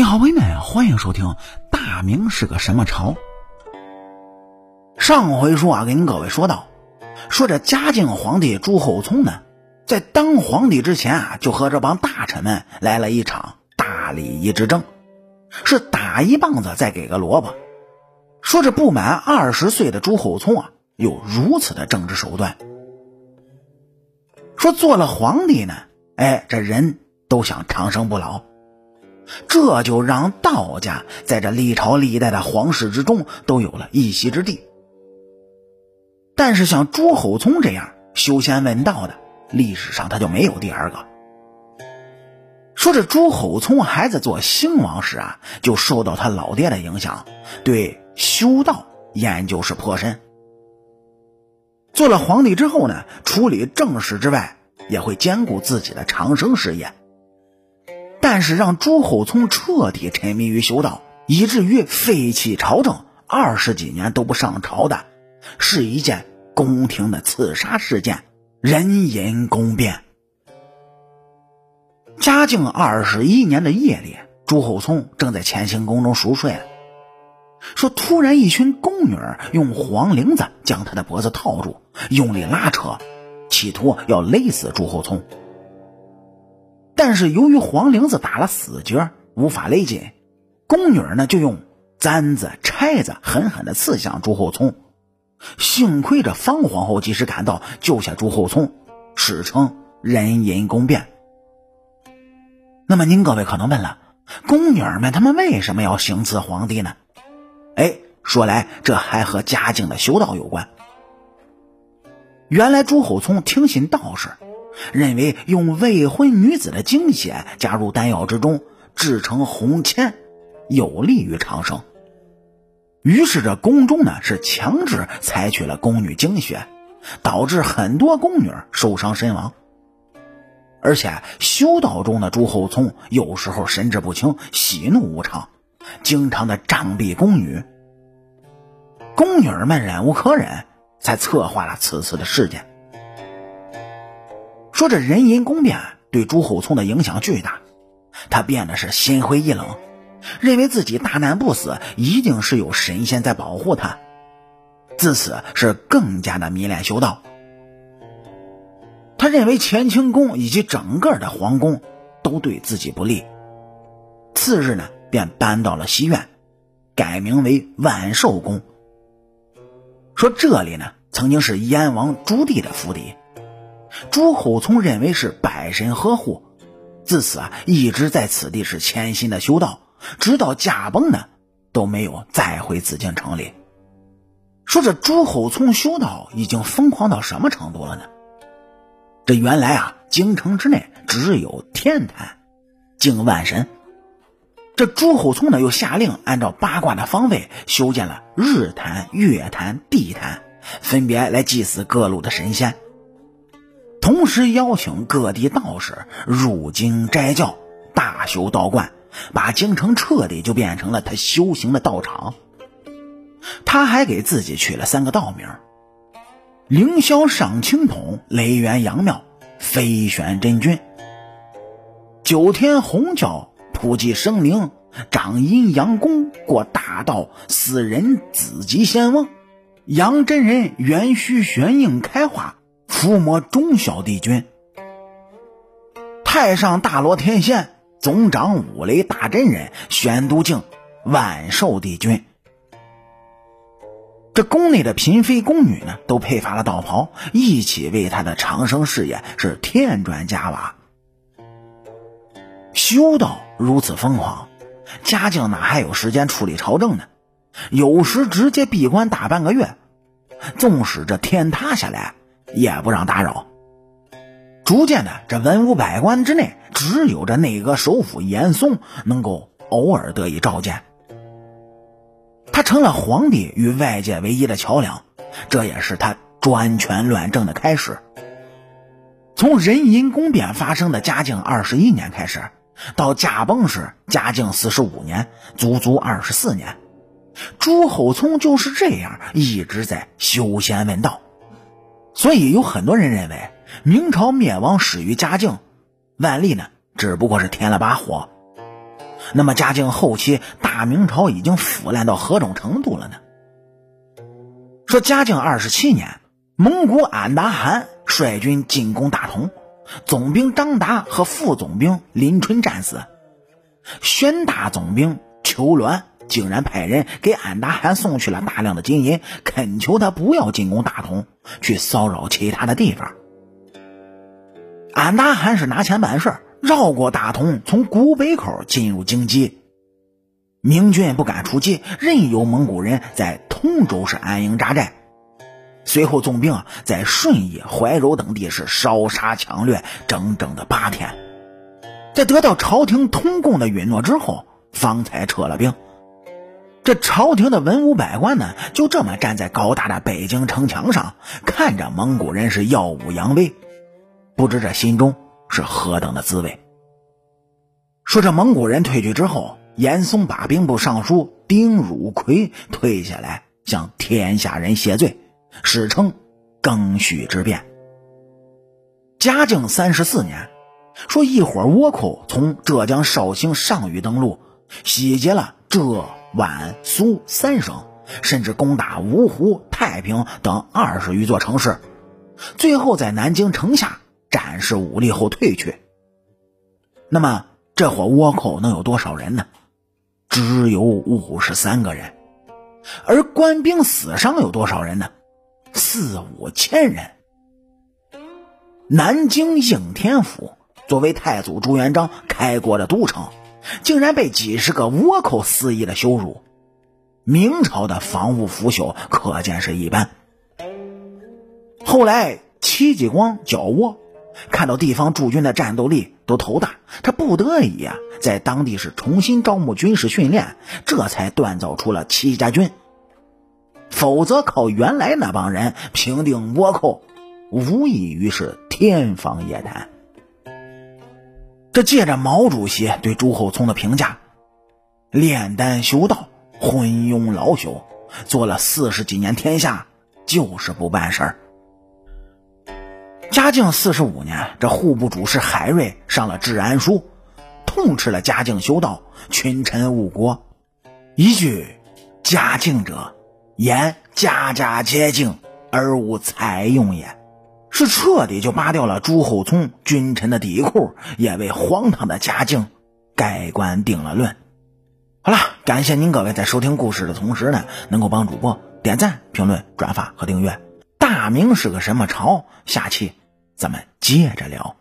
你好，朋友们，欢迎收听《大明是个什么朝》。上回书啊，跟各位说到，说这嘉靖皇帝朱厚熜呢，在当皇帝之前啊，就和这帮大臣们来了一场大礼仪之争，是打一棒子再给个萝卜。说这不满二十岁的朱厚熜啊，有如此的政治手段。说做了皇帝呢，哎，这人都想长生不老。这就让道家在这历朝历代的皇室之中都有了一席之地。但是像朱厚熜这样修仙问道的，历史上他就没有第二个。说这朱厚熜孩子做兴王时啊，就受到他老爹的影响，对修道研究是颇深。做了皇帝之后呢，处理政事之外，也会兼顾自己的长生事业。但是让朱厚熜彻底沉迷于修道，以至于废弃朝政二十几年都不上朝的，是一件宫廷的刺杀事件——人因宫变。嘉靖二十一年的夜里，朱厚熜正在乾清宫中熟睡，说突然一群宫女用黄绫子将他的脖子套住，用力拉扯，企图要勒死朱厚熜。但是由于黄绫子打了死结，无法勒紧，宫女呢就用簪子、钗子狠狠地刺向朱厚熜。幸亏这方皇后及时赶到，救下朱厚熜，史称人因宫变。那么您各位可能问了，宫女们她们为什么要行刺皇帝呢？哎，说来这还和嘉靖的修道有关。原来朱厚熜听信道士。认为用未婚女子的精血加入丹药之中，制成红铅，有利于长生。于是这宫中呢是强制采取了宫女精血，导致很多宫女受伤身亡。而且修道中的朱厚熜有时候神志不清，喜怒无常，经常的杖毙宫女。宫女们忍无可忍，才策划了此次的事件。说这人因宫变对朱厚熜的影响巨大，他变得是心灰意冷，认为自己大难不死，一定是有神仙在保护他，自此是更加的迷恋修道。他认为乾清宫以及整个的皇宫都对自己不利，次日呢便搬到了西苑，改名为万寿宫。说这里呢曾经是燕王朱棣的府邸。朱厚熜认为是百神呵护，自此啊一直在此地是潜心的修道，直到驾崩呢都没有再回紫禁城里。说这朱厚熜修道已经疯狂到什么程度了呢？这原来啊京城之内只有天坛，敬万神。这朱厚熜呢又下令按照八卦的方位修建了日坛、月坛、地坛，分别来祭祀各路的神仙。同时邀请各地道士入京斋教，大修道观，把京城彻底就变成了他修行的道场。他还给自己取了三个道名：凌霄上清统、雷元阳庙、飞玄真君。九天红教普济生灵、掌阴阳功过大道、死人子集仙翁、杨真人元虚玄应开化。伏魔中小帝君，太上大罗天仙总长五雷大真人玄都境万寿帝君。这宫内的嫔妃宫女呢，都配发了道袍，一起为他的长生事业是添砖加瓦。修道如此疯狂，嘉靖哪还有时间处理朝政呢？有时直接闭关大半个月，纵使这天塌下来。也不让打扰。逐渐的，这文武百官之内，只有这内阁首辅严嵩能够偶尔得以召见。他成了皇帝与外界唯一的桥梁，这也是他专权乱政的开始。从人因宫变发生的嘉靖二十一年开始，到驾崩时嘉靖四十五年，足足二十四年，朱厚熜就是这样一直在修仙问道。所以有很多人认为，明朝灭亡始于嘉靖，万历呢只不过是添了把火。那么嘉靖后期大明朝已经腐烂到何种程度了呢？说嘉靖二十七年，蒙古俺答汗率军进攻大同，总兵张达和副总兵林春战死，宣大总兵邱鸾竟然派人给安达汗送去了大量的金银，恳求他不要进攻大同，去骚扰其他的地方。安达汗是拿钱办事绕过大同，从古北口进入京畿。明军不敢出击，任由蒙古人在通州市安营扎寨。随后，纵兵在顺义、怀柔等地是烧杀抢掠，整整的八天。在得到朝廷通共的允诺之后，方才撤了兵。这朝廷的文武百官呢，就这么站在高大的北京城墙上，看着蒙古人是耀武扬威，不知这心中是何等的滋味。说这蒙古人退去之后，严嵩把兵部尚书丁汝奎退下来，向天下人谢罪，史称庚戌之变。嘉靖三十四年，说一伙倭寇从浙江绍兴上虞登陆，洗劫了浙。皖苏三省，甚至攻打芜湖、太平等二十余座城市，最后在南京城下展示武力后退去。那么这伙倭寇能有多少人呢？只有五十三个人，而官兵死伤有多少人呢？四五千人。南京应天府作为太祖朱元璋开国的都城。竟然被几十个倭寇肆意的羞辱，明朝的防务腐朽可见是一般。后来戚继光剿倭，看到地方驻军的战斗力都头大，他不得已啊，在当地是重新招募军事训练，这才锻造出了戚家军。否则靠原来那帮人平定倭寇，无异于是天方夜谭。这借着毛主席对朱厚熜的评价，炼丹修道，昏庸老朽，做了四十几年天下，就是不办事儿。嘉靖四十五年，这户部主事海瑞上了治安书，痛斥了嘉靖修道，群臣误国，一句“嘉靖者，言家家皆敬而无采用也”。是彻底就扒掉了朱厚熜君臣的底裤，也为荒唐的嘉靖盖棺定了论。好了，感谢您各位在收听故事的同时呢，能够帮主播点赞、评论、转发和订阅。大明是个什么朝？下期咱们接着聊。